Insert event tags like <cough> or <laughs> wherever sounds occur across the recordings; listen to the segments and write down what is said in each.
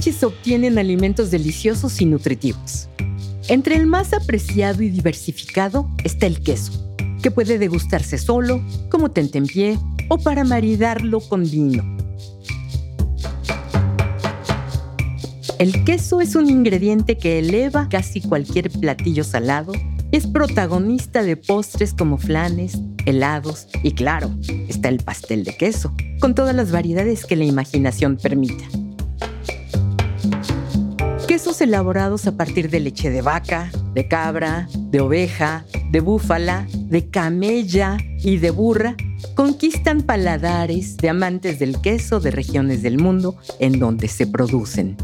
Se obtienen alimentos deliciosos y nutritivos. Entre el más apreciado y diversificado está el queso, que puede degustarse solo, como tentempié o para maridarlo con vino. El queso es un ingrediente que eleva casi cualquier platillo salado y es protagonista de postres como flanes, helados y claro, está el pastel de queso, con todas las variedades que la imaginación permita quesos elaborados a partir de leche de vaca, de cabra, de oveja, de búfala, de camella y de burra conquistan paladares de amantes del queso de regiones del mundo en donde se producen.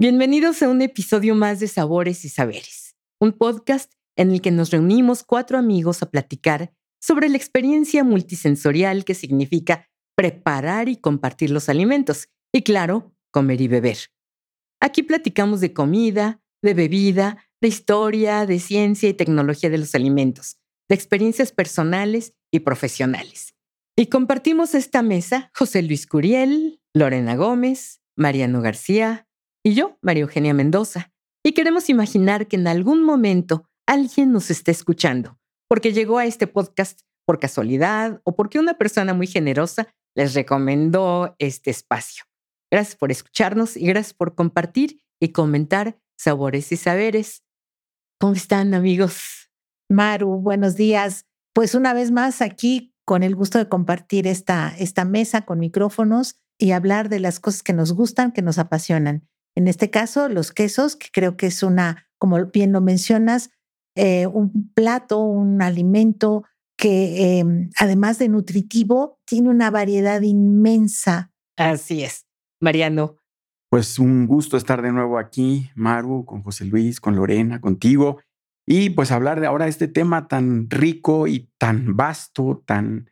Bienvenidos a un episodio más de Sabores y Saberes, un podcast en el que nos reunimos cuatro amigos a platicar sobre la experiencia multisensorial que significa preparar y compartir los alimentos y, claro, comer y beber. Aquí platicamos de comida, de bebida, de historia, de ciencia y tecnología de los alimentos, de experiencias personales y profesionales. Y compartimos esta mesa José Luis Curiel, Lorena Gómez, Mariano García, y yo, María Eugenia Mendoza. Y queremos imaginar que en algún momento alguien nos esté escuchando, porque llegó a este podcast por casualidad o porque una persona muy generosa les recomendó este espacio. Gracias por escucharnos y gracias por compartir y comentar sabores y saberes. ¿Cómo están amigos? Maru, buenos días. Pues una vez más aquí con el gusto de compartir esta, esta mesa con micrófonos y hablar de las cosas que nos gustan, que nos apasionan. En este caso, los quesos, que creo que es una, como bien lo mencionas, eh, un plato, un alimento que em, además de nutritivo, tiene una variedad inmensa. Así es. Mariano. Pues un gusto estar de nuevo aquí, Maru, con José Luis, con Lorena, contigo, y pues hablar de ahora este tema tan rico y tan vasto, tan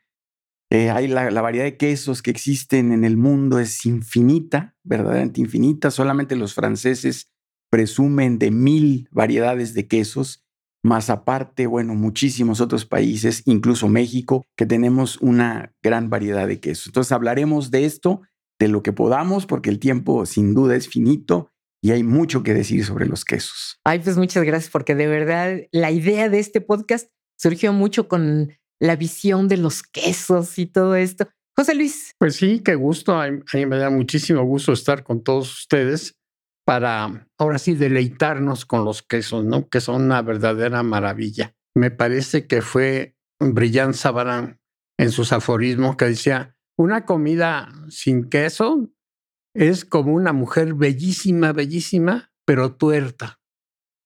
eh, hay la, variedad de quesos que existen en el mundo es infinita, verdaderamente infinita. Solamente los franceses presumen de mil variedades de quesos, más aparte, bueno, muchísimos otros países, incluso México, que tenemos una gran variedad de quesos. Entonces hablaremos de esto, de lo que podamos, porque el tiempo sin duda es finito y hay mucho que decir sobre los quesos. Ay, pues muchas gracias, porque de verdad la idea de este podcast surgió mucho con la visión de los quesos y todo esto. José Luis. Pues sí, qué gusto. A mí me da muchísimo gusto estar con todos ustedes para ahora sí deleitarnos con los quesos, ¿no? Que son una verdadera maravilla. Me parece que fue Brillant Sabarán en sus aforismos que decía, una comida sin queso es como una mujer bellísima, bellísima, pero tuerta.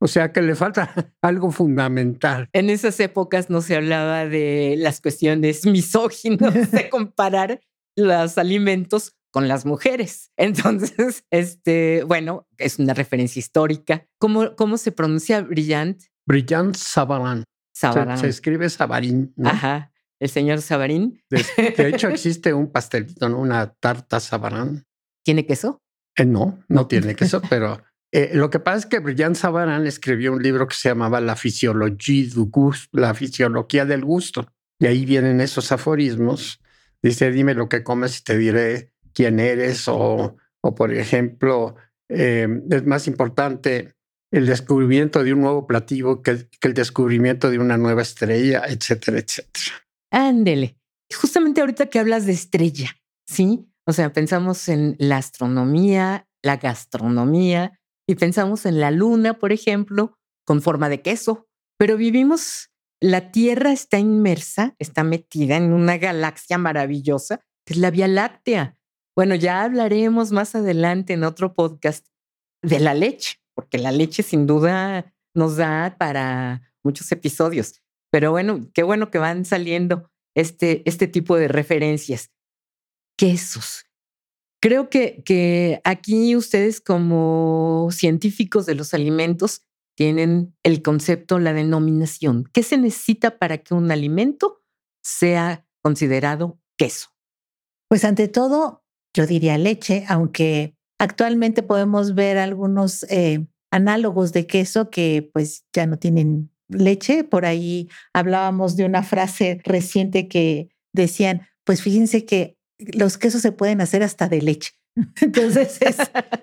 O sea que le falta <laughs> algo fundamental. En esas épocas no se hablaba de las cuestiones <laughs> misóginas de <laughs> comparar los alimentos con las mujeres. Entonces, este, bueno, es una referencia histórica. ¿Cómo, cómo se pronuncia Brillant? Brillant Sabarín. Sabarín. Se, escribe Sabarín. Ajá. El señor Sabarín. De, hecho, existe un pastelito, ¿no? Una tarta Sabarán. ¿Tiene queso? Eh, no, no tiene queso, pero eh, lo que pasa es que Brillant Savarin escribió un libro que se llamaba La fisiología gusto, la del gusto. Y ahí vienen esos aforismos. Dice, dime lo que comes y te diré quién eres. O, o por ejemplo, eh, es más importante el descubrimiento de un nuevo plativo que, que, el descubrimiento de una nueva estrella, etcétera, etcétera. Ándele. Justamente ahorita que hablas de estrella, ¿sí? O sea, pensamos en la astronomía, la gastronomía, y pensamos en la luna, por ejemplo, con forma de queso, pero vivimos, la Tierra está inmersa, está metida en una galaxia maravillosa, que es la Vía Láctea. Bueno, ya hablaremos más adelante en otro podcast de la leche, porque la leche sin duda nos da para muchos episodios. Pero bueno, qué bueno que van saliendo este, este tipo de referencias. Quesos. Creo que, que aquí ustedes como científicos de los alimentos tienen el concepto, la denominación. ¿Qué se necesita para que un alimento sea considerado queso? Pues ante todo, yo diría leche, aunque actualmente podemos ver algunos eh, análogos de queso que pues ya no tienen leche. Por ahí hablábamos de una frase reciente que decían, pues fíjense que los quesos se pueden hacer hasta de leche. <laughs> Entonces,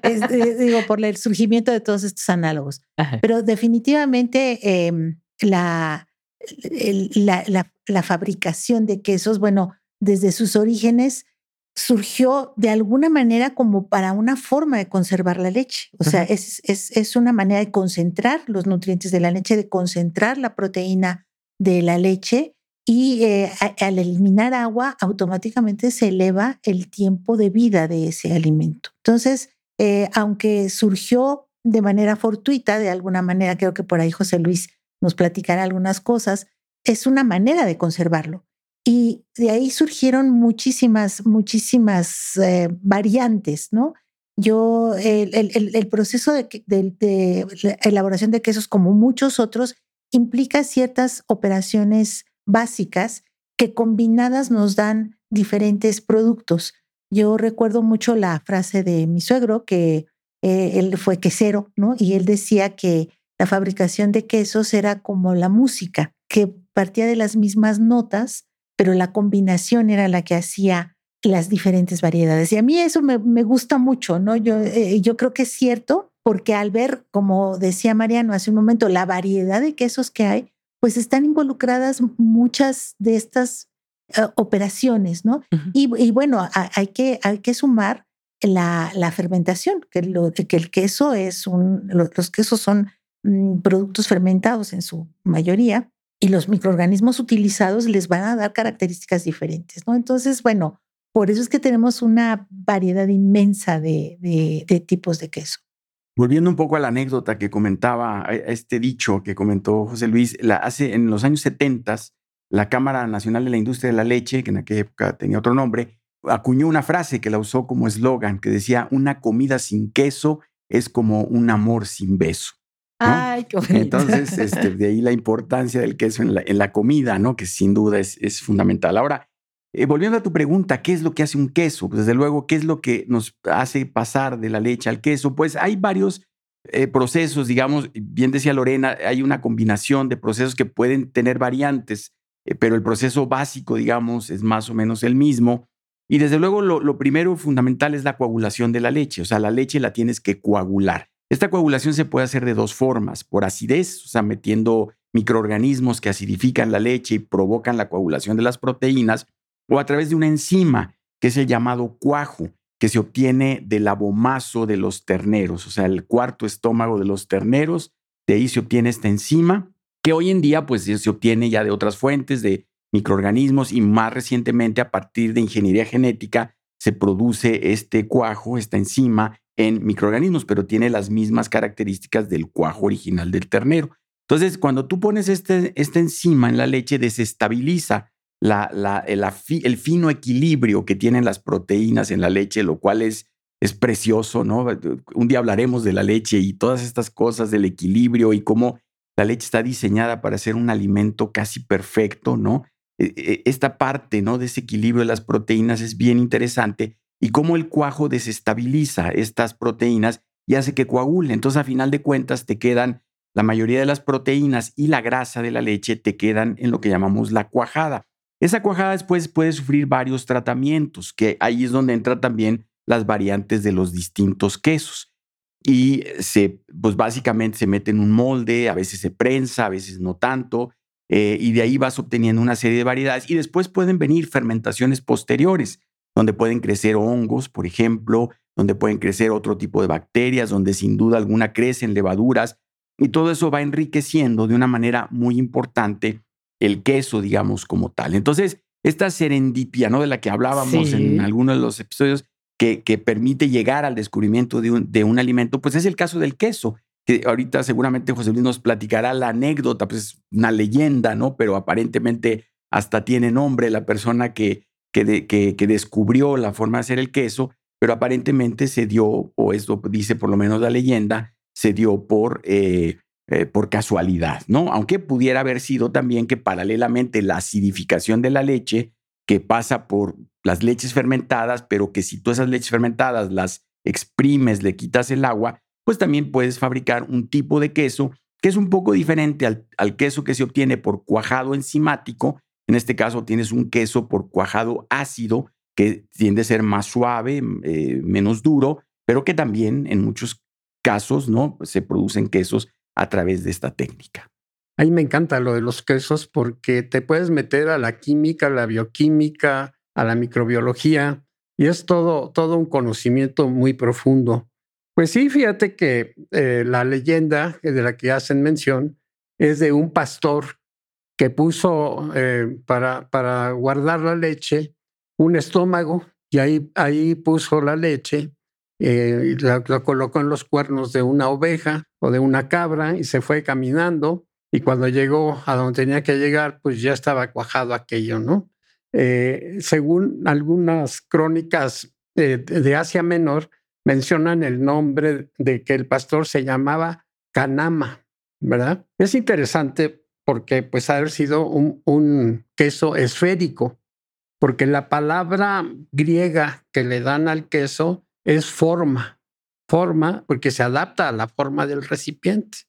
es, digo, por el surgimiento de todos estos análogos. Pero definitivamente em, la, la, la, fabricación de quesos, bueno, desde sus orígenes surgió de alguna manera como para una forma de conservar la leche. O sea, es, es, es, una manera de concentrar los nutrientes de la leche, de concentrar la proteína de la leche y eh, al eliminar agua automáticamente se eleva el tiempo de vida de ese alimento. Entonces, eh, aunque surgió de manera fortuita, de alguna manera, creo que por ahí José Luis nos platicará algunas cosas, es una manera de conservarlo. Y de ahí surgieron muchísimas, muchísimas eh, variantes, ¿no? Yo, el, proceso de, elaboración de quesos, como muchos otros, implica ciertas operaciones básicas que combinadas nos dan diferentes productos. Yo recuerdo mucho la frase de mi suegro, que eh, él fue quesero, ¿no? Y él decía que la fabricación de quesos era como la música, que partía de las mismas notas, pero la combinación era la que hacía las diferentes variedades. Y a mí eso me, gusta mucho, ¿no? Eh, yo creo que es cierto, porque al ver, como decía Mariano hace un momento, la variedad de quesos que hay, pues están involucradas muchas de estas eh, operaciones, ¿no? y, bueno, hay, que, hay que sumar la, la fermentación, que, lo, que el queso es un, los, quesos son mm, productos fermentados en su mayoría y los microorganismos utilizados les van a dar características diferentes, ¿no? Entonces, bueno, por eso es que tenemos una variedad inmensa de, de, de tipos de queso. Volviendo un poco a la anécdota que comentaba, a este dicho que comentó José Luis, la, hace en los años 70, la Cámara Nacional de la Industria de la Leche, que en aquella época tenía otro nombre, acuñó una frase que la usó como eslogan, que decía, una comida sin queso es como un amor sin beso. Ay, qué Entonces, este, de ahí la importancia del queso en la, en la comida, ¿no? Que sin duda es, es fundamental. Ahora, eh, volviendo a tu pregunta, ¿qué es lo que hace un queso? Pues desde luego, ¿qué es lo que nos hace pasar de la leche al queso? Pues hay varios eh, procesos, digamos, bien decía Lorena, hay una combinación de procesos que pueden tener variantes, eh, pero el proceso básico, digamos, es más o menos el mismo. Y desde luego, lo, lo primero fundamental es la coagulación de la leche, o sea, la leche la tienes que coagular. Esta coagulación se puede hacer de dos formas, por acidez, o sea, metiendo microorganismos que acidifican la leche y provocan la coagulación de las proteínas, o a través de una enzima que es el llamado cuajo, que se obtiene del abomazo de los terneros, o sea, el cuarto estómago de los terneros, de ahí se obtiene esta enzima, que hoy en día pues se obtiene ya de otras fuentes, de microorganismos y más recientemente a partir de ingeniería genética se produce este cuajo, esta enzima en microorganismos, pero tiene las mismas características del cuajo original del ternero. Entonces, cuando tú pones este, esta enzima en la leche, desestabiliza la, el, fino equilibrio que tienen las proteínas en la leche, lo cual es, es precioso, ¿no? Un día hablaremos de la leche y todas estas cosas del equilibrio y cómo la leche está diseñada para ser un alimento casi perfecto, ¿no? E, e, esta parte, ¿no? De ese equilibrio de las proteínas es bien interesante y cómo el cuajo desestabiliza estas proteínas y hace que coagulen. Entonces, a final de cuentas, te quedan la mayoría de las proteínas y la grasa de la leche te quedan en lo que llamamos la cuajada. Esa cuajada después puede sufrir varios tratamientos, que ahí es donde entran también las variantes de los distintos quesos. Y se, pues básicamente se mete en un molde, a veces se prensa, a veces no tanto, eh, y de ahí vas obteniendo una serie de variedades. Y después pueden venir fermentaciones posteriores, donde pueden crecer hongos, por ejemplo, donde pueden crecer otro tipo de bacterias, donde sin duda alguna crecen levaduras, y todo eso va enriqueciendo de una manera muy importante el queso, digamos, como tal. Entonces, esta serendipia, ¿no? De la que hablábamos en algunos de los episodios, que, que permite llegar al descubrimiento de un, de un, alimento, pues es el caso del queso, que ahorita seguramente José Luis nos platicará la anécdota, pues es una leyenda, ¿no? Pero aparentemente hasta tiene nombre la persona que, que, que, descubrió la forma de hacer el queso, pero aparentemente se dio, o esto dice por lo menos la leyenda, se dio por eh, eh, por casualidad, ¿no? Aunque pudiera haber sido también que paralelamente la acidificación de la leche, que pasa por las leches fermentadas, pero que si tú esas leches fermentadas las exprimes, le quitas el agua, pues también puedes fabricar un tipo de queso que es un poco diferente al, al queso que se obtiene por cuajado enzimático. En este caso tienes un queso por cuajado ácido que tiende a ser más suave, eh, menos duro, pero que también en muchos casos ¿no? se producen quesos a través de esta técnica. A mí me encanta lo de los quesos porque te puedes meter a la química, a la bioquímica, a la microbiología y es todo, todo un conocimiento muy profundo. Pues sí, fíjate que eh, la leyenda de la que hacen mención es de un pastor que puso eh, para, para guardar la leche un estómago y ahí, ahí puso la leche, eh, la, colocó en los cuernos de una oveja o de una cabra y se fue caminando y cuando llegó a donde tenía que llegar, pues ya estaba cuajado aquello, ¿no? según algunas crónicas de Asia Menor, mencionan el nombre de que el pastor se llamaba Canama, ¿verdad? Es interesante porque pues haber sido un queso esférico, porque la palabra griega que le dan al queso es forma, forma porque se adapta a la forma del recipiente.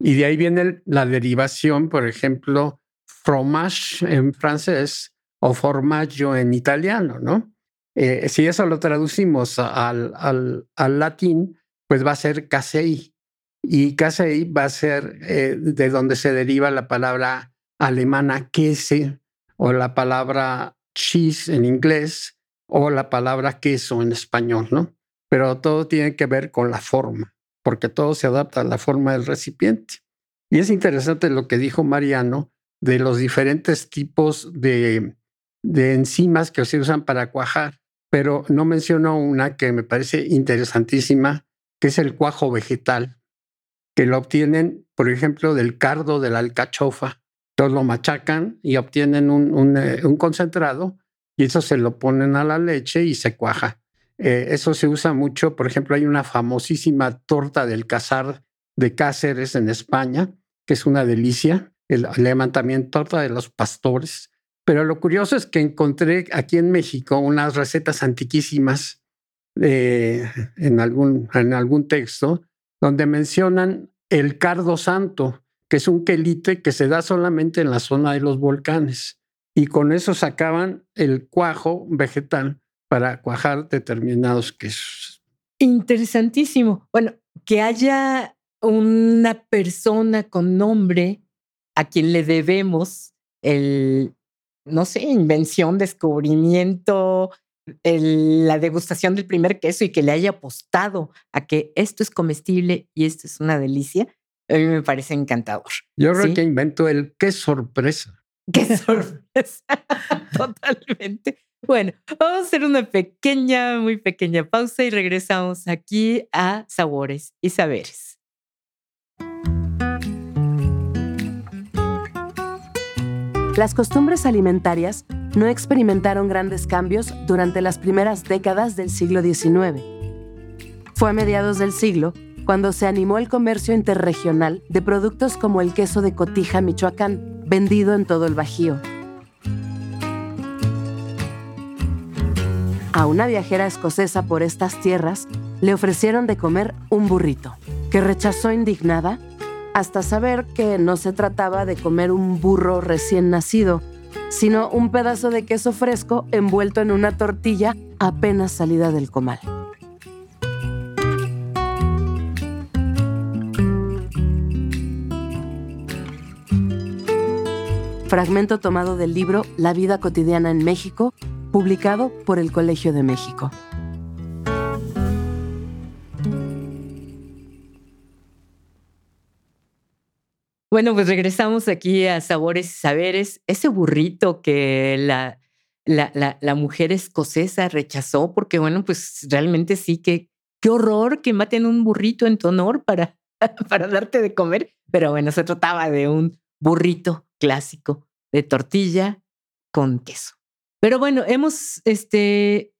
Y de ahí viene la derivación, por ejemplo, fromage en francés o formaggio en italiano, ¿no? Eh, si eso lo traducimos al, al, latín, pues va a ser casei. Y casei va a ser eh, de donde se deriva la palabra alemana queso o la palabra cheese en inglés o la palabra queso en español, ¿no? Pero todo tiene que ver con la forma, porque todo se adapta a la forma del recipiente. Y es interesante lo que dijo Mariano de los diferentes tipos de, de enzimas que se usan para cuajar pero no menciono una que me parece interesantísima, que es el cuajo vegetal, que lo obtienen, por ejemplo, del cardo de la alcachofa. Entonces lo machacan y obtienen un, eh, concentrado y eso se lo ponen a la leche y se cuaja. Eh, eso se usa mucho, por ejemplo, hay una famosísima torta del cazar de Cáceres en España, que es una delicia. El, le llaman también torta de los pastores pero lo curioso es que encontré aquí en México unas recetas antiquísimas en, algún, en algún texto donde mencionan el cardo santo, que es un quelite que se da solamente en la zona de los volcanes. Y con eso sacaban el cuajo vegetal para cuajar determinados quesos. Interesantísimo. Bueno, que haya una persona con nombre a quien le debemos el, no sé, invención, descubrimiento, la degustación del primer queso y que le haya apostado a que esto es comestible y esto es una delicia, a mí me parece encantador. Yo creo que inventó el qué sorpresa. Qué <laughs> sorpresa, <laughs> totalmente. Bueno, vamos a hacer una pequeña, muy pequeña pausa y regresamos aquí a Sabores y Saberes. Las costumbres alimentarias no experimentaron grandes cambios durante las primeras décadas del siglo XIX. Fue a mediados del siglo cuando se animó el comercio interregional de productos como el queso de Cotija, Michoacán, vendido en todo el Bajío. A una viajera escocesa por estas tierras le ofrecieron de comer un burrito, que rechazó indignada hasta saber que no se trataba de comer un burro recién nacido, sino un pedazo de queso fresco envuelto en una tortilla apenas salida del comal. Fragmento tomado del libro La vida cotidiana en México, publicado por el Colegio de México. Bueno, pues regresamos aquí a Sabores y Saberes. Ese burrito que la, la, la, mujer escocesa rechazó, porque bueno, pues realmente sí que qué horror que maten un burrito en tu honor para, <laughs> para darte de comer. Pero bueno, se trataba de un burrito clásico de tortilla con queso. Pero bueno, hemos, este,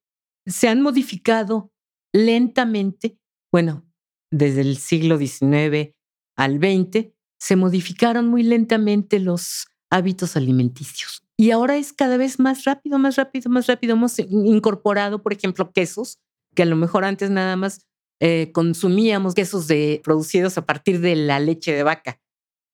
se han modificado lentamente, bueno, desde el siglo XIX al XX, se modificaron muy lentamente los hábitos alimenticios. y ahora es cada vez más rápido, más rápido, más rápido. Hemos incorporado, por ejemplo, quesos, que a lo mejor antes nada más eh, consumíamos quesos de, producidos a partir de la leche de vaca.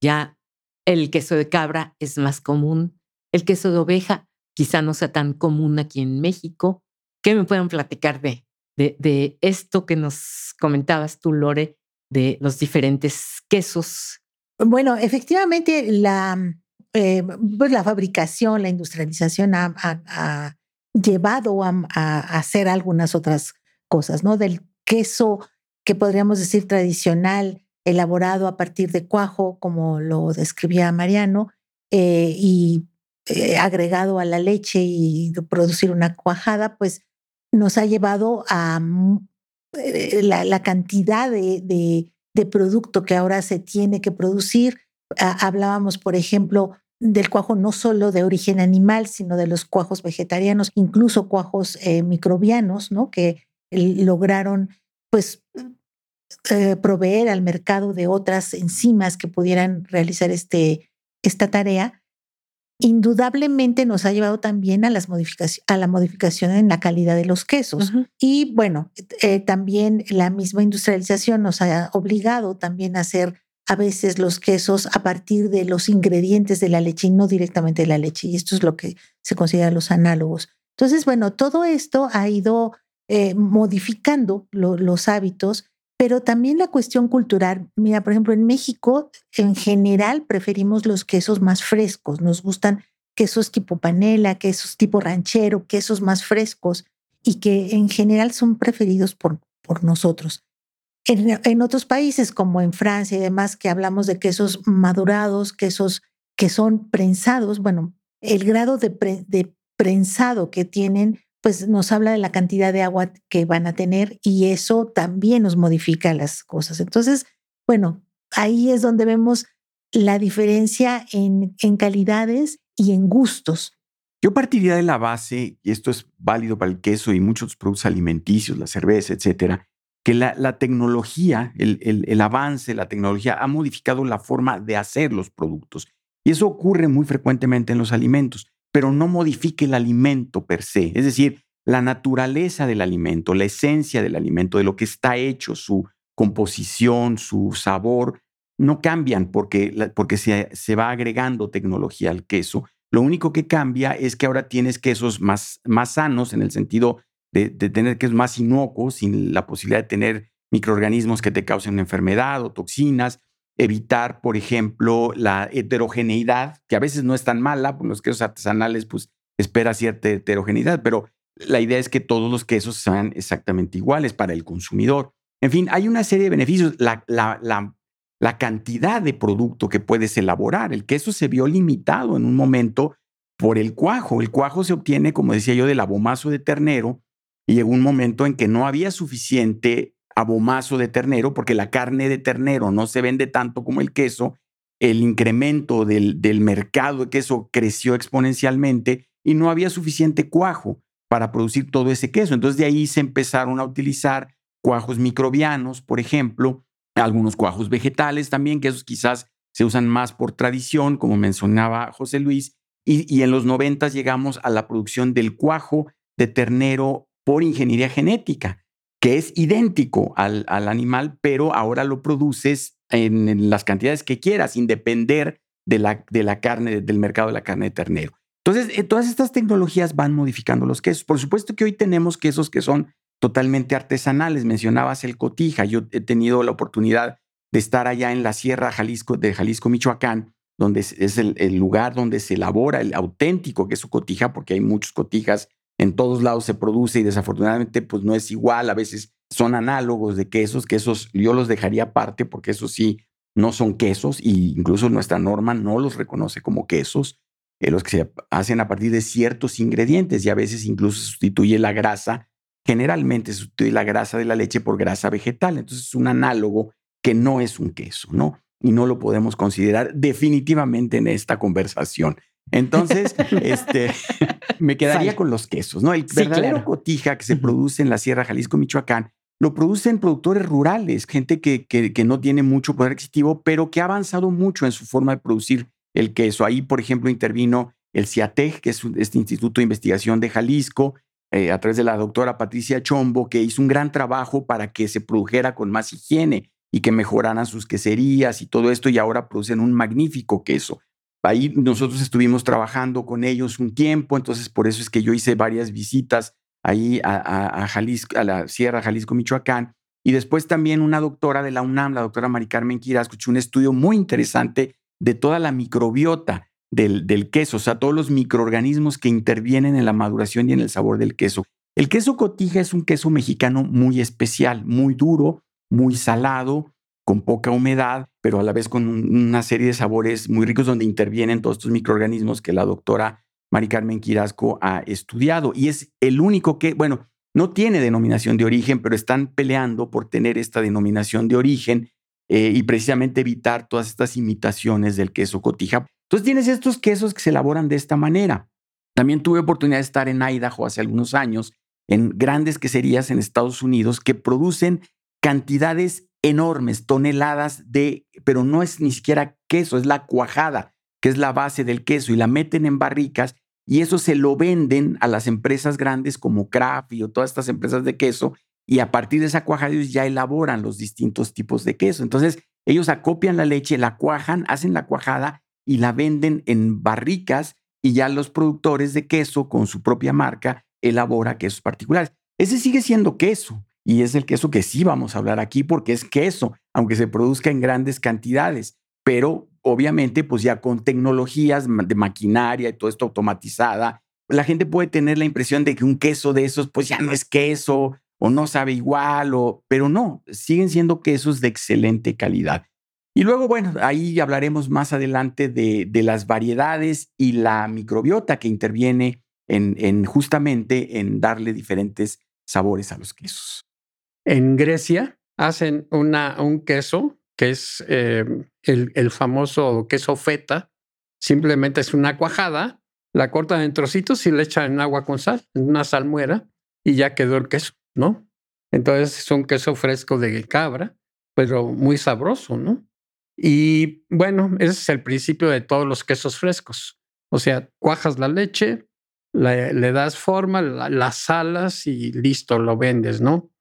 Ya el queso de cabra es más común. El queso de oveja quizá no sea tan común aquí en México. ¿Qué me pueden platicar de, de, esto que nos comentabas tú, Lore, de los diferentes quesos? Bueno, efectivamente, la, eh, pues la fabricación, la industrialización ha, llevado a, hacer algunas otras cosas, ¿no? Del queso que podríamos decir tradicional, elaborado a partir de cuajo, como lo describía Mariano, eh, y eh, agregado a la leche y producir una cuajada, pues nos ha llevado a eh, la, cantidad de, de, producto que ahora se tiene que producir. hablábamos, por ejemplo, del cuajo no solo de origen animal, sino de los cuajos vegetarianos, incluso cuajos microbianos, ¿no? Que lograron pues eh, proveer al mercado de otras enzimas que pudieran realizar este, esta tarea, indudablemente nos ha llevado también a, las a la modificación en la calidad de los quesos. Y bueno, eh, también la misma industrialización nos ha obligado también a hacer a veces los quesos a partir de los ingredientes de la leche y no directamente de la leche. Y esto es lo que se considera los análogos. Entonces, bueno, todo esto ha ido eh, modificando los hábitos, pero también la cuestión cultural. Mira, por ejemplo, en México, en general, preferimos los quesos más frescos. Nos gustan quesos tipo panela, quesos tipo ranchero, quesos más frescos y que en general son preferidos por, por nosotros. En, otros países, como en Francia y demás, que hablamos de quesos madurados, quesos que son prensados, bueno, el grado de, de prensado que tienen pues nos habla de la cantidad de agua que van a tener y eso también nos modifica las cosas. Entonces, bueno, ahí es donde vemos la diferencia en, en calidades y en gustos. Yo partiría de la base, y esto es válido para el queso y muchos productos alimenticios, la cerveza, etcétera, que la, tecnología, el, el avance, la tecnología ha modificado la forma de hacer los productos. Y eso ocurre muy frecuentemente en los alimentos pero no modifique el alimento per se. Es decir, la naturaleza del alimento, la esencia del alimento, de lo que está hecho, su composición, su sabor, no cambian porque, porque se, se va agregando tecnología al queso. Lo único que cambia es que ahora tienes quesos más, más sanos en el sentido de, de tener quesos más inocuos, sin la posibilidad de tener microorganismos que te causen una enfermedad o toxinas evitar, por ejemplo, la heterogeneidad, que a veces no es tan mala, porque los quesos artesanales, pues espera cierta heterogeneidad, pero la idea es que todos los quesos sean exactamente iguales para el consumidor. En fin, hay una serie de beneficios. La, la, la, la cantidad de producto que puedes elaborar, el queso se vio limitado en un momento por el cuajo. El cuajo se obtiene, como decía yo, del abomazo de ternero y llegó un momento en que no había suficiente abomazo de ternero, porque la carne de ternero no se vende tanto como el queso, el incremento del, del mercado de queso creció exponencialmente y no había suficiente cuajo para producir todo ese queso. Entonces de ahí se empezaron a utilizar cuajos microbianos, por ejemplo, algunos cuajos vegetales también, que esos quizás se usan más por tradición, como mencionaba José Luis, y, y en los noventas llegamos a la producción del cuajo de ternero por ingeniería genética que es idéntico al, al animal, pero ahora lo produces en, las cantidades que quieras, sin depender de la, de la carne, del mercado de la carne de ternero. Entonces, eh, todas estas tecnologías van modificando los quesos. Por supuesto que hoy tenemos quesos que son totalmente artesanales. Mencionabas el cotija. Yo he tenido la oportunidad de estar allá en la Sierra Jalisco, de Jalisco, Michoacán, donde es el, el lugar donde se elabora el auténtico queso cotija, porque hay muchos cotijas en todos lados se produce y desafortunadamente pues no es igual, a veces son análogos de quesos, quesos yo los dejaría aparte porque esos sí no son quesos y incluso nuestra norma no los reconoce como quesos, eh, los que se hacen a partir de ciertos ingredientes y a veces incluso sustituye la grasa, generalmente sustituye la grasa de la leche por grasa vegetal, entonces es un análogo que no es un queso, ¿no? Y no lo podemos considerar definitivamente en esta conversación. Entonces, este, <laughs> me quedaría con los quesos, ¿no? El verdadero cotija que se produce en la Sierra Jalisco, Michoacán, lo producen productores rurales, gente que, que, no tiene mucho poder adquisitivo, pero que ha avanzado mucho en su forma de producir el queso. Ahí, por ejemplo, intervino el CIATEG, que es este Instituto de Investigación de Jalisco, eh, a través de la doctora Patricia Chombo, que hizo un gran trabajo para que se produjera con más higiene y que mejoraran sus queserías y todo esto, y ahora producen un magnífico queso. Ahí nosotros estuvimos trabajando con ellos un tiempo, entonces por eso es que yo hice varias visitas ahí a, Jalisco, a la Sierra Jalisco, Michoacán, y después también una doctora de la UNAM, la doctora Mari Carmen Quirasco, un estudio muy interesante de toda la microbiota del, del, queso, o sea, todos los microorganismos que intervienen en la maduración y en el sabor del queso. El queso cotija es un queso mexicano muy especial, muy duro, muy salado, con poca humedad, pero a la vez con una serie de sabores muy ricos donde intervienen todos estos microorganismos que la doctora Mari Carmen Quirasco ha estudiado. Y es el único que, bueno, no tiene denominación de origen, pero están peleando por tener esta denominación de origen eh, y precisamente evitar todas estas imitaciones del queso cotija. Entonces tienes estos quesos que se elaboran de esta manera. También tuve oportunidad de estar en Idaho hace algunos años, en grandes queserías en Estados Unidos que producen cantidades enormes, toneladas de, pero no es ni siquiera queso, es la cuajada, que es la base del queso, y la meten en barricas y eso se lo venden a las empresas grandes como Kraft o todas estas empresas de queso, y a partir de esa cuajada ellos ya elaboran los distintos tipos de queso. Entonces, ellos acopian la leche, la cuajan, hacen la cuajada y la venden en barricas y ya los productores de queso con su propia marca elabora quesos particulares. Ese sigue siendo queso y es el queso que sí vamos a hablar aquí porque es queso, aunque se produzca en grandes cantidades, pero obviamente pues ya con tecnologías de maquinaria y todo esto automatizada, la gente puede tener la impresión de que un queso de esos pues ya no es queso o no sabe igual, o, pero no, siguen siendo quesos de excelente calidad. Y luego, bueno, ahí hablaremos más adelante de, las variedades y la microbiota que interviene en, en, justamente en darle diferentes sabores a los quesos. En Grecia hacen un queso que es eh, el, famoso queso feta. Simplemente es una cuajada, la cortan en trocitos y le echan en agua con sal, en una salmuera, y ya quedó el queso, ¿no? Entonces es un queso fresco de cabra, pero muy sabroso, ¿no? Y bueno, ese es el principio de todos los quesos frescos. O sea, cuajas la leche, le, das forma, la, las salas y listo, lo vendes, ¿no?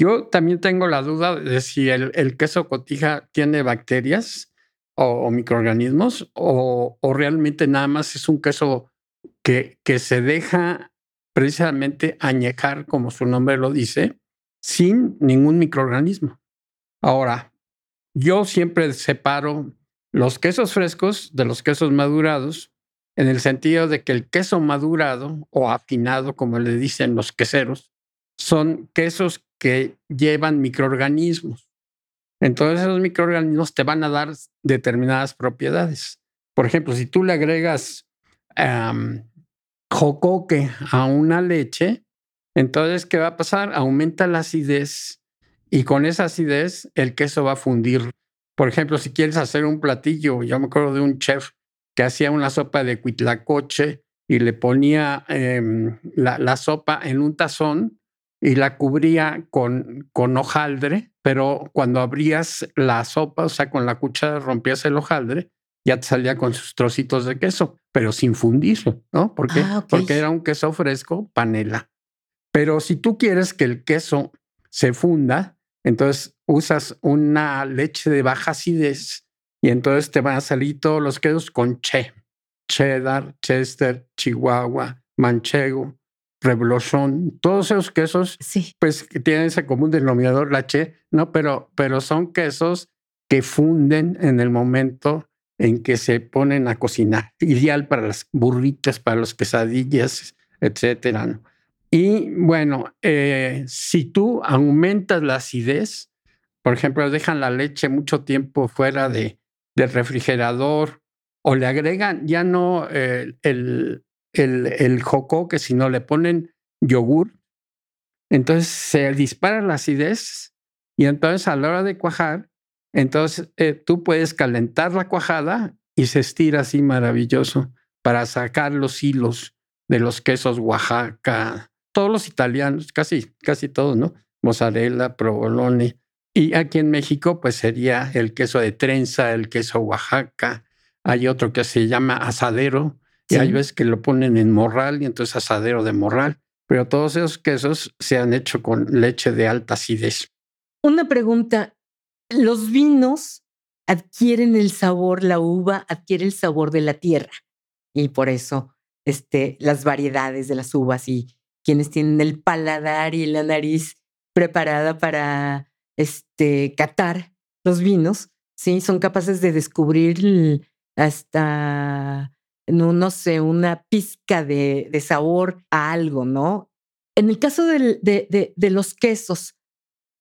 Yo también tengo la duda de si el, queso cotija tiene bacterias o, microorganismos o, realmente nada más es un queso que, que se deja precisamente añejar, como su nombre lo dice, sin ningún microorganismo. Ahora, yo siempre separo los quesos frescos de los quesos madurados en el sentido de que el queso madurado o afinado, como le dicen los queseros, son quesos que llevan microorganismos. Entonces esos microorganismos te van a dar determinadas propiedades. Por ejemplo, si tú le agregas jocoque a una leche, entonces, ¿qué va a pasar? Aumenta la acidez y con esa acidez el queso va a fundir. Por ejemplo, si quieres hacer un platillo, yo me acuerdo de un chef que hacía una sopa de cuitlacoche y le ponía em, la sopa en un tazón y la cubría con, con hojaldre, pero cuando abrías la sopa, o sea, con la cuchara rompías el hojaldre, ya te salía con sus trocitos de queso, pero sin fundirlo, ¿no? Porque, ah, porque era un queso fresco, panela. Pero si tú quieres que el queso se funda, entonces usas una leche de baja acidez y entonces te van a salir todos los quesos con che, cheddar, chester, chihuahua, manchego, Revolution, todos esos quesos, sí. pues tienen ese común denominador, la che, ¿no? Pero, pero son quesos que funden en el momento en que se ponen a cocinar. Ideal para las burritas, para las quesadillas, etcétera. Y bueno, eh, si tú aumentas la acidez, por ejemplo, dejan la leche mucho tiempo fuera de, del refrigerador o le agregan ya no eh, el, el, el que si no le ponen yogur, entonces se dispara la acidez y entonces a la hora de cuajar, entonces eh, tú puedes calentar la cuajada y se estira así maravilloso para sacar los hilos de los quesos Oaxaca, todos los italianos, casi, casi todos, ¿no? Mozzarella, provolone. Y aquí en México, pues sería el queso de trenza, el queso Oaxaca. Hay otro que se llama asadero, Y hay veces que lo ponen en morral y entonces asadero de morral. Pero todos esos quesos se han hecho con leche de alta acidez. Una pregunta. ¿Los vinos adquieren el sabor, la uva adquiere el sabor de la tierra? Y por eso este, las variedades de las uvas y quienes tienen el paladar y la nariz preparada para este, catar los vinos, ¿sí? Son capaces de descubrir hasta, no, sé, una pizca de, sabor a algo, ¿no? En el caso de, de, de los quesos,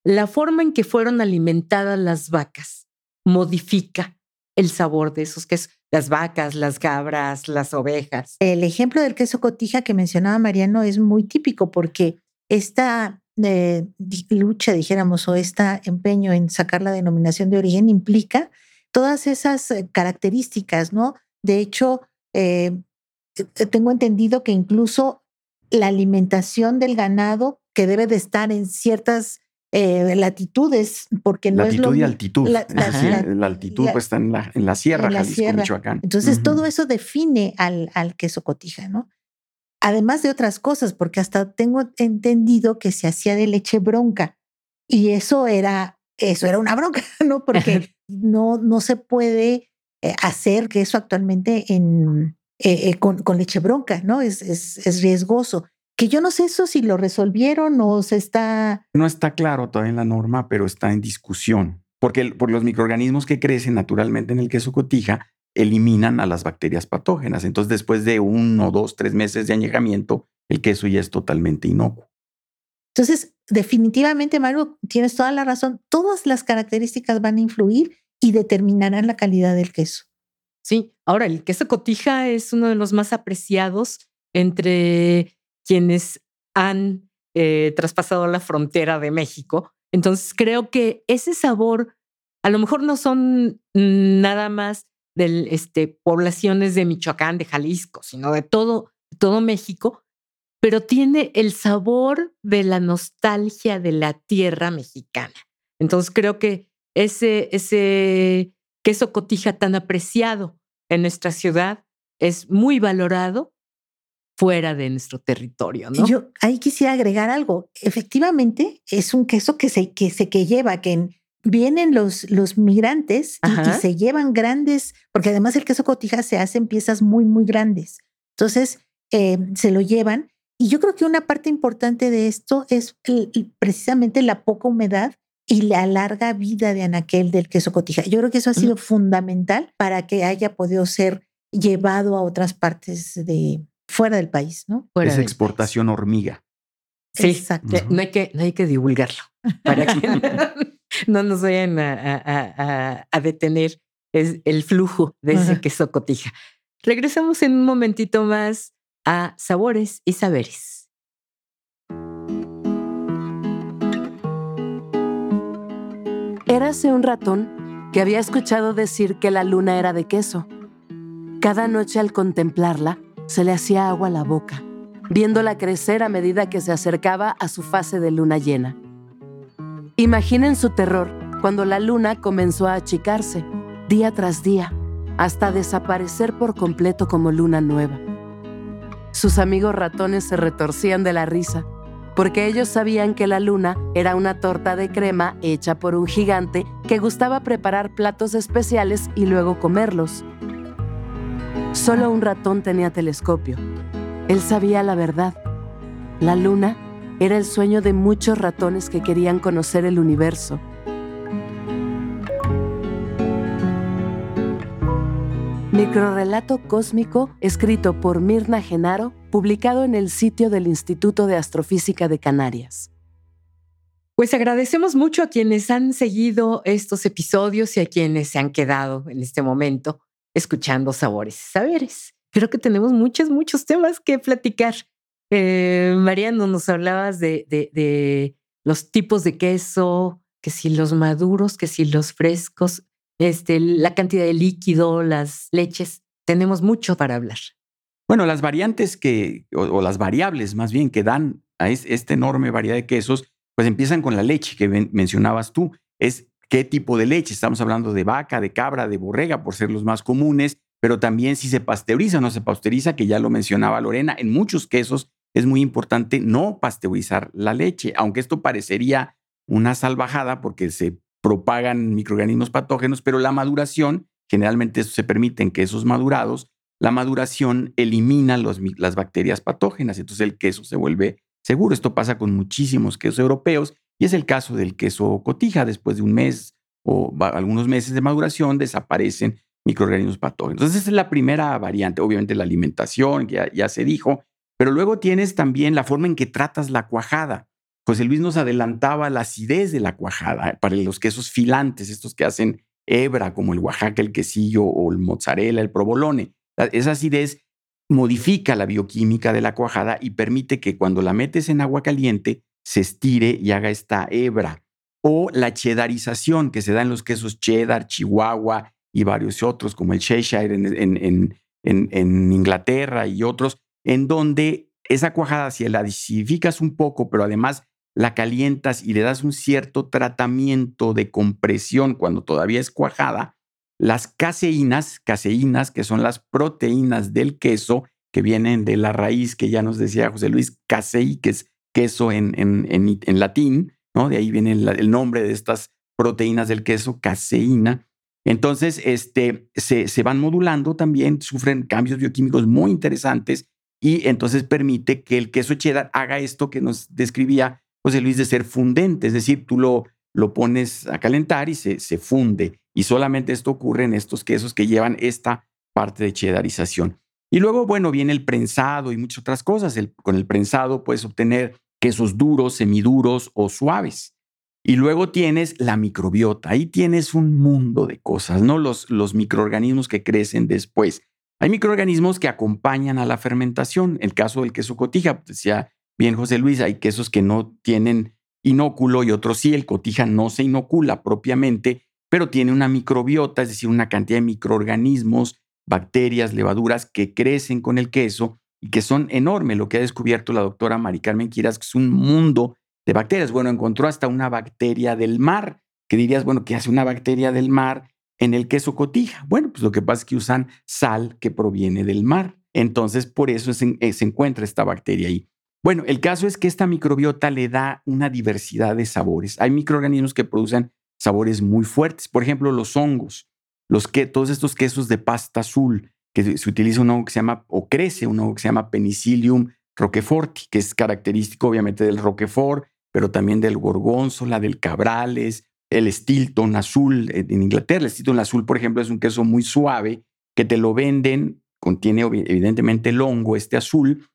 la forma en que fueron alimentadas las vacas modifica el sabor de esos quesos, las vacas, las cabras, las ovejas. El ejemplo del queso cotija que mencionaba Mariano es muy típico porque esta eh, lucha, dijéramos, o este empeño en sacar la denominación de origen implica todas esas eh, características, ¿no? De hecho, eh, tengo entendido que incluso la alimentación del ganado que debe de estar en ciertas eh, latitudes, porque no Latitud es lo y altitud. la- es la- decir, la- la altitud pues está en la, en la sierra, en Jalisco, sierra. Michoacán. Entonces, Ujú. todo eso define al, al queso cotija, ¿no? Además de otras cosas, porque hasta tengo entendido que se hacía de leche bronca y eso era, eso era una bronca, <laughs> ¿no? <laughs> Porque no, no se puede eh, hacer queso actualmente en, eh, eh, con, con leche bronca, ¿no? Es, es, es riesgoso. Que yo no sé eso si lo resolvieron o se está... No está claro todavía en la norma, pero está en discusión. Porque el- por los microorganismos que crecen naturalmente en el queso cotija eliminan a las bacterias patógenas. Entonces, después de uno, dos, tres meses de añejamiento, el queso ya es totalmente inocuo. Entonces, definitivamente, Mario, tienes toda la razón. Todas las características van a influir y determinarán la calidad del queso. Sí, ahora el queso cotija es uno de los más apreciados entre quienes han eh, traspasado la frontera de México. Entonces creo que ese sabor, a lo mejor no son nada más de este, poblaciones de Michoacán, de Jalisco, sino de todo, todo México, pero tiene el sabor de la nostalgia de la tierra mexicana. Entonces creo que ese, ese queso cotija tan apreciado en nuestra ciudad es muy valorado fuera de nuestro territorio, ¿no? Yo ahí quisiera agregar algo. Efectivamente, es un queso que se, que se que lleva, que en- vienen los, los migrantes y, se llevan grandes, porque además el queso cotija se hace en piezas muy, muy grandes. Entonces, eh, se lo llevan. Y yo creo que una parte importante de esto es el- precisamente la poca humedad y la larga vida de anaquel del queso cotija. Yo creo que eso ha sido fundamental para que haya podido ser llevado a otras partes de fuera del país, ¿no? Fuera es exportación hormiga. Sí, Exacto. no, hay que, no hay que divulgarlo <laughs> para que no <laughs> nos vayan a, a- a- a- a detener es el flujo de ese queso cotija. Regresamos en un momentito más a Sabores y Saberes. Érase un ratón que había escuchado decir que la luna era de queso. Cada noche al contemplarla, se le hacía agua a la boca, viéndola crecer a medida que se acercaba a su fase de luna llena. Imaginen su terror cuando la luna comenzó a achicarse, día tras día, hasta desaparecer por completo como luna nueva. Sus amigos ratones se retorcían de la risa, porque ellos sabían que la luna era una torta de crema hecha por un gigante que gustaba preparar platos especiales y luego comerlos. Solo un ratón tenía telescopio. Él sabía la verdad. La luna era el sueño de muchos ratones que querían conocer el universo. Microrrelato cósmico escrito por Mirna Genaro, publicado en el sitio del Instituto de Astrofísica de Canarias. Pues agradecemos mucho a quienes han seguido estos episodios y a quienes se han quedado en este momento escuchando Sabores y Saberes. Creo que tenemos muchos, muchos temas que platicar. Eh, Mariano, nos hablabas de, de- de los tipos de queso, que si los maduros, que si los frescos, este, la cantidad de líquido, las leches. Tenemos mucho para hablar. Bueno, las variantes que, o, las variables más bien que dan a es- esta enorme variedad de quesos, pues empiezan con la leche que mencionabas tú. Es qué tipo de leche. Estamos hablando de vaca, de cabra, de borrega, por ser los más comunes. pero también si se pasteuriza o no se pasteuriza, que ya lo mencionaba Lorena, en muchos quesos es muy importante no pasteurizar la leche, aunque esto parecería una salvajada porque se propagan microorganismos patógenos, pero la maduración, generalmente eso se permite en quesos madurados, la maduración elimina las bacterias patógenas, entonces el queso se vuelve seguro. Esto pasa con muchísimos quesos europeos y es el caso del queso cotija. Después de un mes o algunos meses de maduración desaparecen microorganismos patógenos. Entonces, esa es la primera variante. Obviamente la alimentación, que ya, se dijo, pero luego tienes también la forma en que tratas la cuajada. José Luis nos adelantaba la acidez de la cuajada para los quesos filantes, estos que hacen hebra, como el Oaxaca, el quesillo o el mozzarella, el provolone. Esa acidez modifica la bioquímica de la cuajada y permite que cuando la metes en agua caliente se estire y haga esta hebra. O la cheddarización que se da en los quesos cheddar, chihuahua y varios otros, como el Cheshire en, en, Inglaterra y otros, en donde esa cuajada, si la disificas un poco, pero además la calientas y le das un cierto tratamiento de compresión cuando todavía es cuajada, las caseínas, caseínas, que son las proteínas del queso, que vienen de la raíz que ya nos decía José Luis, casei, que es queso en, en, latín, ¿no? De ahí viene el, nombre de estas proteínas del queso, caseína. Entonces, este, se, se van modulando también, sufren cambios bioquímicos muy interesantes y entonces permite que el queso cheddar haga esto que nos describía José Luis de ser fundente, es decir, tú lo, lo pones a calentar y se, se funde. Y solamente esto ocurre en estos quesos que llevan esta parte de cheddarización. Y luego, bueno, viene el prensado y muchas otras cosas. con el prensado puedes obtener quesos duros, semiduros o suaves. Y luego tienes la microbiota. Ahí tienes un mundo de cosas, ¿no? Los, los microorganismos que crecen después. Hay microorganismos que acompañan a la fermentación. El caso del queso cotija, pues, decía bien José Luis, hay quesos que no tienen inóculo y otros sí. El cotija no se inocula propiamente, pero tiene una microbiota, es decir, una cantidad de microorganismos, bacterias, levaduras que crecen con el queso y que son enormes. Lo que ha descubierto la doctora Mari Carmen Quiras, que es un mundo de bacterias. Bueno, encontró hasta una bacteria del mar, que dirías, bueno, ¿qué hace una bacteria del mar en el queso cotija? Bueno, pues lo que pasa es que usan sal que proviene del mar. Entonces, por eso eh, se encuentra esta bacteria ahí. Bueno, el caso es que esta microbiota le da una diversidad de sabores. Hay microorganismos que producen sabores muy fuertes. Por ejemplo, los hongos, los que, todos estos quesos de pasta azul, que se utiliza un hongo que se llama, o crece un hongo que se llama Penicillium roqueforti, que es característico obviamente del roquefort, pero también del gorgonzola, del cabrales, el Stilton azul en Inglaterra. El Stilton azul, por ejemplo, es un queso muy suave que te lo venden, contiene evidentemente el hongo, este azul,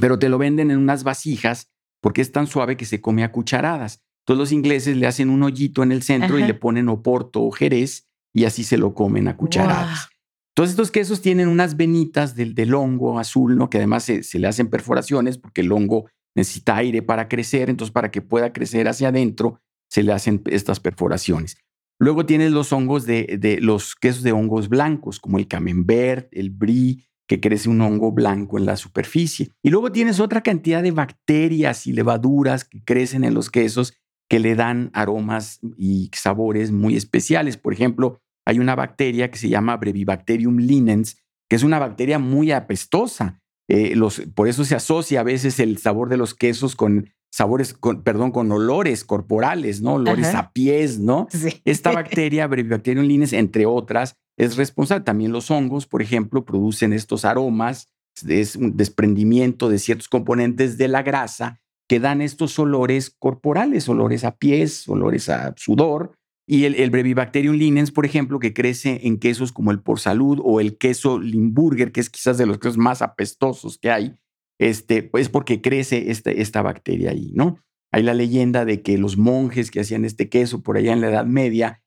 pero te lo venden en unas vasijas porque es tan suave que se come a cucharadas. Todos los ingleses le hacen un hoyito en el centro y le ponen oporto o jerez y así se lo comen a cucharadas. Todos estos quesos tienen unas venitas del, del hongo azul, ¿no? Que además se, se, le hacen perforaciones porque el hongo necesita aire para crecer, entonces para que pueda crecer hacia adentro se le hacen estas perforaciones. Luego tienes los hongos de, de los quesos de hongos blancos, como el camembert, el brie, que crece un hongo blanco en la superficie. Y luego tienes otra cantidad de bacterias y levaduras que crecen en los quesos que le dan aromas y sabores muy especiales. Por ejemplo, hay una bacteria que se llama Brevibacterium linens, que es una bacteria muy apestosa. Eh, los, por eso se asocia a veces el sabor de los quesos con sabores, con, perdón, con olores corporales, ¿no? Olores a pies, ¿no? Esta <laughs> bacteria, Brevibacterium linens, entre otras, es responsable. También los hongos, por ejemplo, producen estos aromas, es un desprendimiento de ciertos componentes de la grasa que dan estos olores corporales, olores a pies, olores a sudor. Y el, el Brevibacterium linens, por ejemplo, que crece en quesos como el por salud o el queso Limburger, que es quizás de los quesos más apestosos que hay, este, pues porque crece esta, esta bacteria ahí, ¿no? Hay la leyenda de que los monjes que hacían este queso por allá en la Edad Media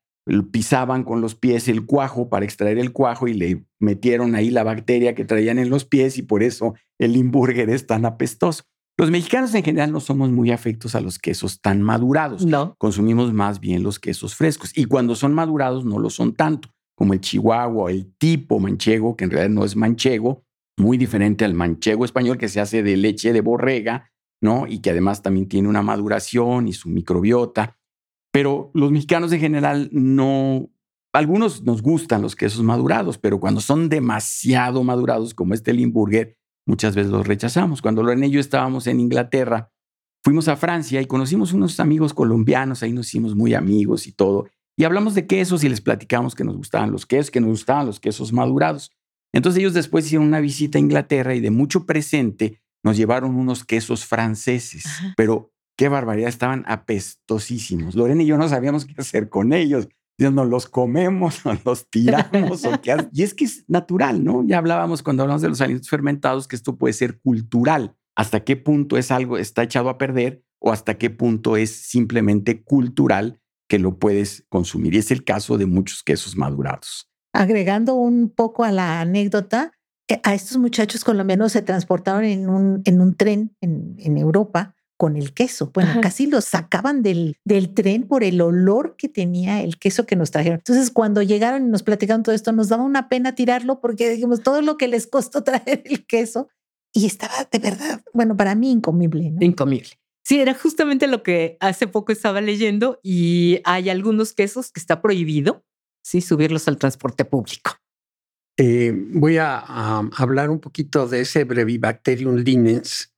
pisaban con los pies el cuajo para extraer el cuajo y le metieron ahí la bacteria que traían en los pies y por eso el Limburger es tan apestoso. Los mexicanos en general no somos muy afectos a los quesos tan madurados. No. Consumimos más bien los quesos frescos. Y cuando son madurados no lo son tanto, como el chihuahua, el tipo manchego, que en realidad no es manchego, muy diferente al manchego español que se hace de leche de borrega, ¿no? Y que además también tiene una maduración y su microbiota. Pero los mexicanos en general no algunos nos gustan los quesos madurados, pero cuando son demasiado madurados, como este Limburger, muchas veces los rechazamos. Cuando Lorena y yo estábamos en Inglaterra, fuimos a Francia y conocimos unos amigos colombianos, ahí nos hicimos muy amigos y todo. Y hablamos de quesos y les platicamos que nos gustaban los quesos, que nos gustaban los quesos madurados. Entonces ellos después hicieron una visita a Inglaterra y de mucho presente nos llevaron unos quesos franceses, pero qué barbaridad, estaban apestosísimos. Lorena y yo no sabíamos qué hacer con ellos. Nos los comemos, <laughs> nos los tiramos. o qué <laughs> y es que es natural, ¿no? Ya hablábamos cuando hablamos de los alimentos fermentados que esto puede ser cultural. ¿Hasta qué punto es algo, está echado a perder o hasta qué punto es simplemente cultural que lo puedes consumir? Y es el caso de muchos quesos madurados. Agregando un poco a la anécdota, eh, a estos muchachos colombianos se transportaron en un, en un tren en, en Europa con el queso. Bueno, casi los sacaban del, del tren por el olor que tenía el queso que nos trajeron. Entonces, cuando llegaron y nos platicaron todo esto, nos daba una pena tirarlo porque dijimos todo lo que les costó <laughs> traer el queso y estaba de verdad, bueno, para mí incomible. Incomible. Sí, era justamente lo que hace poco estaba leyendo y hay algunos quesos que está prohibido, sí, subirlos al transporte público. Eh, voy a, hablar un poquito de ese Brevibacterium linens,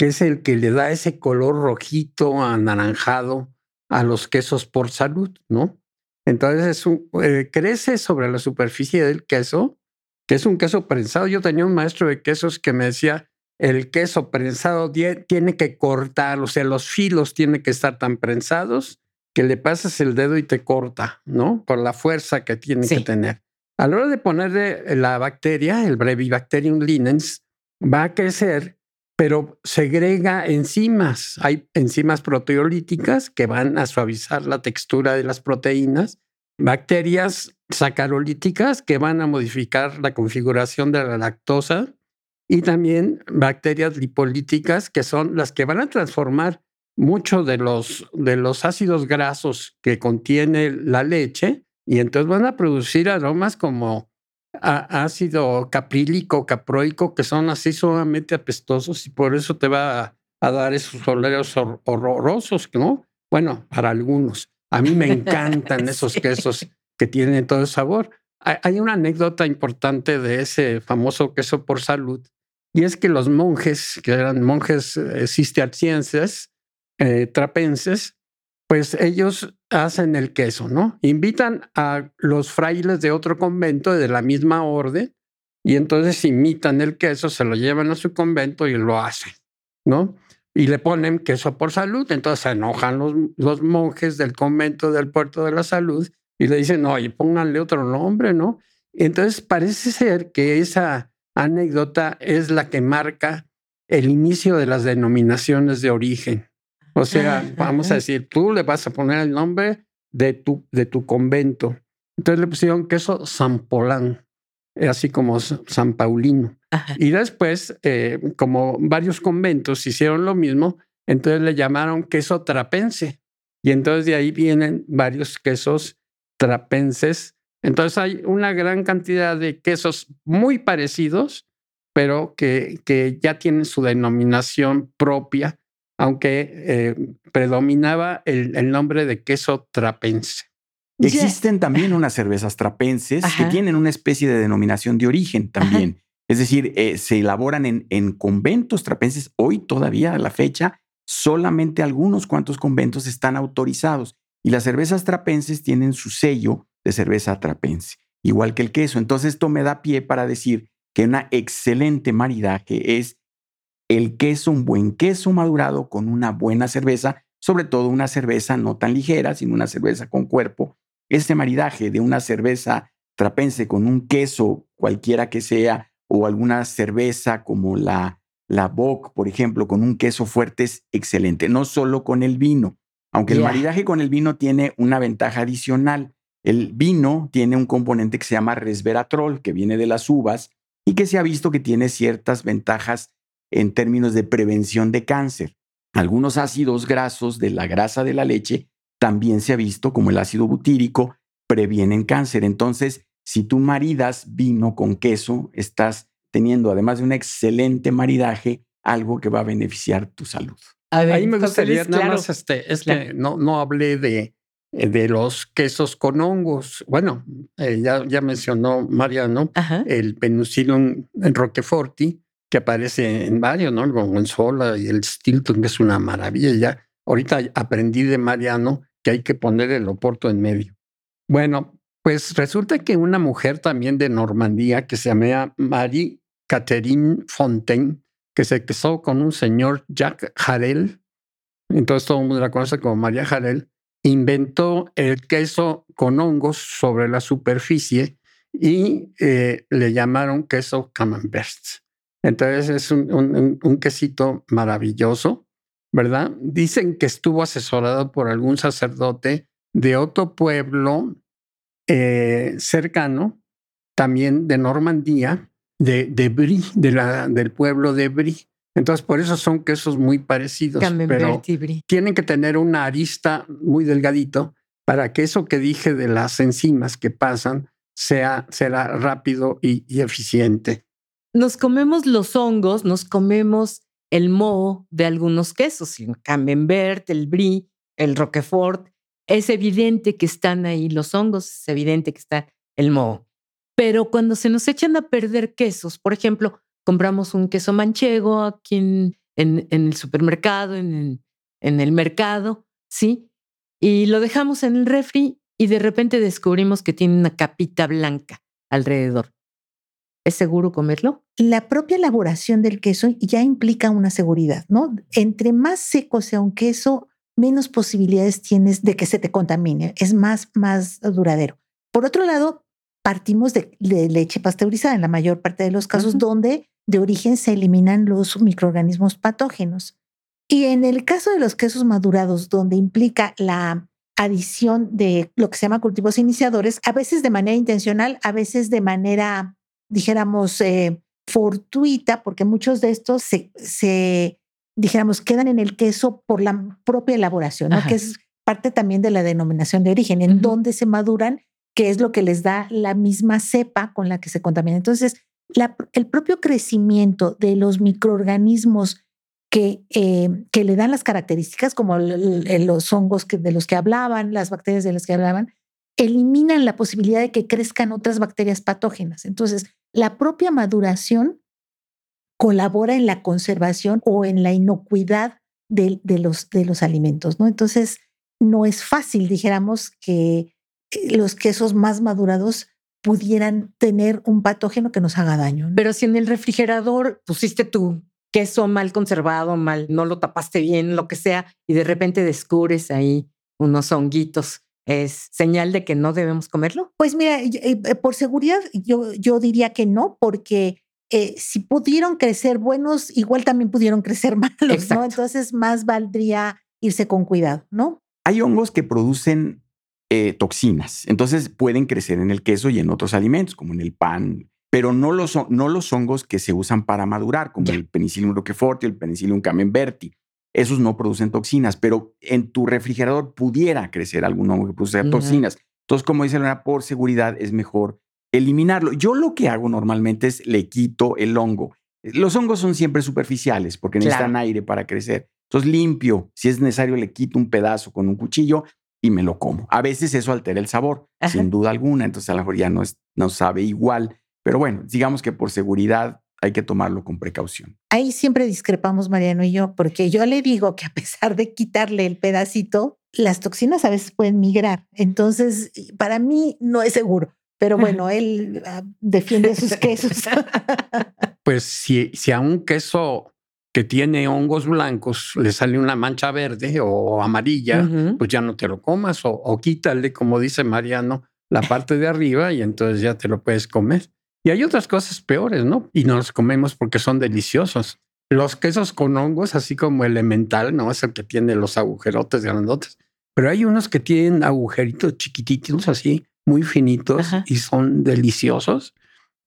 que es el que le da ese color rojito, anaranjado a los quesos por salud, ¿no? Entonces eh, crece sobre la superficie del queso, que es un queso prensado. Yo tenía un maestro de quesos que me decía, el queso prensado tiene que cortar, o sea, los filos tienen que estar tan prensados que le pasas el dedo y te corta, ¿no? Por la fuerza que tiene que tener. A la hora de ponerle la bacteria, el Brevibacterium linens, va a crecer pero segrega enzimas. Hay enzimas proteolíticas que van a suavizar la textura de las proteínas, bacterias sacarolíticas que van a modificar la configuración de la lactosa y también bacterias lipolíticas que son las que van a transformar mucho de los, de los ácidos grasos que contiene la leche y entonces van a producir aromas como ácido caprílico, caproico, que son así sumamente apestosos y por eso te va a, dar esos olores horrorosos, ¿no? Bueno, para algunos. A mí me <laughs> encantan esos quesos que tienen todo el sabor. Hay una anécdota importante de ese famoso queso por salud, y es que los monjes, que eran monjes eh, cistercienses, eh, trapenses, pues ellos hacen el queso, ¿no? Invitan a los frailes de otro convento de la misma orden y entonces imitan el queso, se lo llevan a su convento y lo hacen, ¿no? Y le ponen queso por salud, entonces se enojan los, monjes del convento del puerto de la salud y le dicen, oye, pónganle otro nombre, ¿no? Entonces parece ser que esa anécdota es la que marca el inicio de las denominaciones de origen. O sea, vamos a decir, tú le vas a poner el nombre de tu, de tu convento. Entonces le pusieron queso San Polán, eh, así como San Paulino. Y después, eh, como varios conventos hicieron lo mismo, entonces le llamaron queso trapense. Y entonces de ahí vienen varios quesos trapenses. Entonces hay una gran cantidad de quesos muy parecidos, pero que, que ya tienen su denominación propia aunque eh, predominaba el, nombre de queso trapense. Existen también unas cervezas trapenses que tienen una especie de denominación de origen también. Es decir, eh, se elaboran en, en, conventos trapenses. Hoy todavía a la fecha, solamente algunos cuantos conventos están autorizados. Y las cervezas trapenses tienen su sello de cerveza trapense, igual que el queso. Entonces esto me da pie para decir que una excelente maridaje es el queso, un buen queso madurado con una buena cerveza, sobre todo una cerveza no tan ligera, sino una cerveza con cuerpo. Este maridaje de una cerveza trapense con un queso cualquiera que sea, o alguna cerveza como la, la Bock, por ejemplo, con un queso fuerte es excelente, no solo con el vino, aunque el maridaje con el vino tiene una ventaja adicional. El vino tiene un componente que se llama resveratrol, que viene de las uvas y que se ha visto que tiene ciertas ventajas en términos de prevención de cáncer. Algunos ácidos grasos de la grasa de la leche también se ha visto, como el ácido butírico, previenen cáncer. Entonces, si tú maridas vino con queso, estás teniendo, además de un excelente maridaje, algo que va a beneficiar tu salud. Ahí me gustaría nada más, este, es que no, no hablé de, eh, de los quesos con hongos. Bueno, eh, ya, ya mencionó Mariano el Penicillium roqueforti, que aparece en varios, ¿no? El gorgonzola y el Stilton, que es una maravilla. Ya ahorita aprendí de Mariano que hay que poner el oporto en medio. Bueno, pues resulta que una mujer también de Normandía que se llama Marie Catherine Fontaine, que se casó con un señor Jacques Harel, entonces todo el mundo la conoce como María Harel, inventó el queso con hongos sobre la superficie y eh, le llamaron queso camembert. Entonces es un, un, quesito maravilloso, ¿verdad? Dicen que estuvo asesorado por algún sacerdote de otro pueblo eh, cercano, también de Normandía, de, de Brie, de la, del pueblo de Brie. Entonces, por eso son quesos muy parecidos. pero tienen que tener una arista muy delgadito para que eso que dije de las enzimas que pasan sea, será rápido y, y eficiente. Nos comemos los hongos, nos comemos el moho de algunos quesos, el camembert, el brie, el roquefort. Es evidente que están ahí los hongos, es evidente que está el moho. Pero cuando se nos echan a perder quesos, por ejemplo, compramos un queso manchego aquí en, en, el supermercado, en, en el mercado, ¿sí? Y lo dejamos en el refri y de repente descubrimos que tiene una capita blanca alrededor. ¿Es seguro comerlo? La propia elaboración del queso ya implica una seguridad, ¿no? Entre más seco sea un queso, menos posibilidades tienes de que se te contamine, es más, más duradero. Por otro lado, partimos de, leche pasteurizada en la mayor parte de los casos, donde de origen se eliminan los microorganismos patógenos. Y en el caso de los quesos madurados, donde implica la adición de lo que se llama cultivos iniciadores, a veces de manera intencional, a veces de manera, dijéramos, eh, fortuita, porque muchos de estos se, dijéramos, quedan en el queso por la propia elaboración, que es parte también de la denominación de origen, en donde se maduran que es lo que les da la misma cepa con la que se contamina. Entonces, el propio crecimiento de los microorganismos que, eh, que le dan las características, como los hongos que, de los que hablaban, las bacterias de las que hablaban, eliminan la posibilidad de que crezcan otras bacterias patógenas. Entonces, la propia maduración colabora en la conservación o en la inocuidad de, los alimentos, ¿no? Entonces, no es fácil, dijéramos, que los quesos más madurados pudieran tener un patógeno que nos haga daño. Pero si en el refrigerador pusiste tu queso mal conservado, mal, no lo tapaste bien, lo que sea, y de repente descubres ahí unos honguitos, ¿es señal de que no debemos comerlo? Pues mira, eh, por seguridad yo, yo diría que no, porque eh, si pudieron crecer buenos, igual también pudieron crecer <laughs> malos, ¿no? Entonces más valdría irse con cuidado, ¿no? Hay hongos que producen eh, toxinas. Entonces pueden crecer en el queso y en otros alimentos, como en el pan, pero no los, no los hongos que se usan para madurar, como el Penicillium roquefort y el Penicillium camemberti. Esos no producen toxinas, pero en tu refrigerador pudiera crecer algún hongo que produce toxinas. Entonces, como dice Lorena, por seguridad es mejor eliminarlo. Yo lo que hago normalmente es le quito el hongo. Los hongos son siempre superficiales porque necesitan aire para crecer. Entonces limpio, si es necesario le quito un pedazo con un cuchillo y me lo como. A veces eso altera el sabor, sin duda alguna, entonces a lo mejor ya no, es, no sabe igual, pero bueno, digamos que por seguridad hay que tomarlo con precaución. Ahí siempre discrepamos Mariano y yo, porque yo le digo que a pesar de quitarle el pedacito, las toxinas a veces pueden migrar. Entonces, para mí no es seguro. Pero <laughs> bueno, él ah, defiende sus quesos. <laughs> Pues si, si a un queso que tiene hongos blancos, le sale una mancha verde o amarilla, pues ya no te lo comas o, quítale, como dice Mariano, la parte de arriba y entonces ya te lo puedes comer. Y hay otras cosas peores, ¿no? Y no los comemos porque son deliciosos. Los quesos con hongos, así como elemental, ¿no? Es el que tiene los agujerotes grandotes. Pero hay unos que tienen agujeritos chiquititos así, muy finitos y son deliciosos.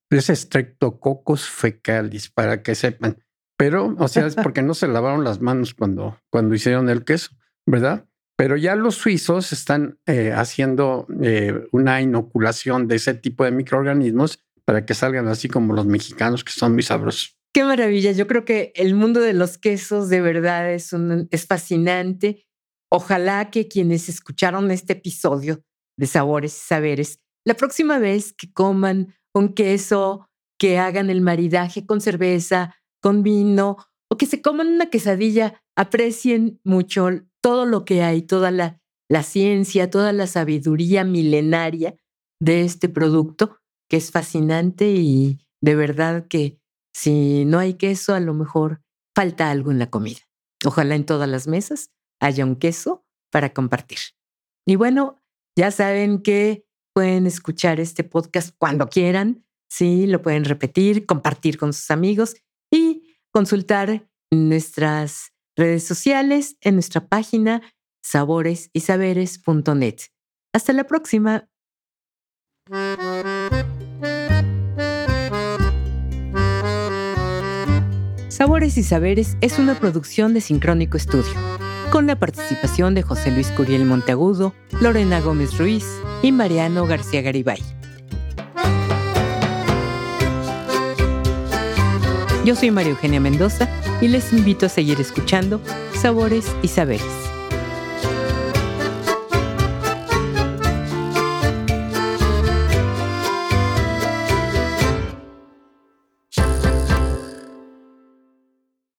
Es Streptococcus fecalis, para que sepan. Pero, o sea, es porque no se lavaron las manos cuando, cuando hicieron el queso, ¿verdad? Pero ya los suizos están eh, haciendo eh, una inoculación de ese tipo de microorganismos para que salgan así como los mexicanos, que son muy sabrosos. Qué maravilla. Yo creo que el mundo de los quesos de verdad es, un, es fascinante. ojalá que quienes escucharon este episodio de Sabores y Saberes, la próxima vez que coman un queso, que hagan el maridaje con cerveza, con vino, o que se coman una quesadilla, aprecien mucho todo lo que hay, toda la, la ciencia, toda la sabiduría milenaria de este producto, que es fascinante y de verdad que si no hay queso, a lo mejor falta algo en la comida. Ojalá en todas las mesas haya un queso para compartir. Y bueno, ya saben que pueden escuchar este podcast cuando quieran, sí, lo pueden repetir, compartir con sus amigos y consultar nuestras redes sociales, en nuestra página saboresysaberes.net. Hasta la próxima. Sabores y Saberes es una producción de Sincrónico Estudio, con la participación de José Luis Curiel Monteagudo, Lorena Gómez Ruiz y Mariano García Garibay. Yo soy María Eugenia Mendoza y les invito a seguir escuchando Sabores y Saberes.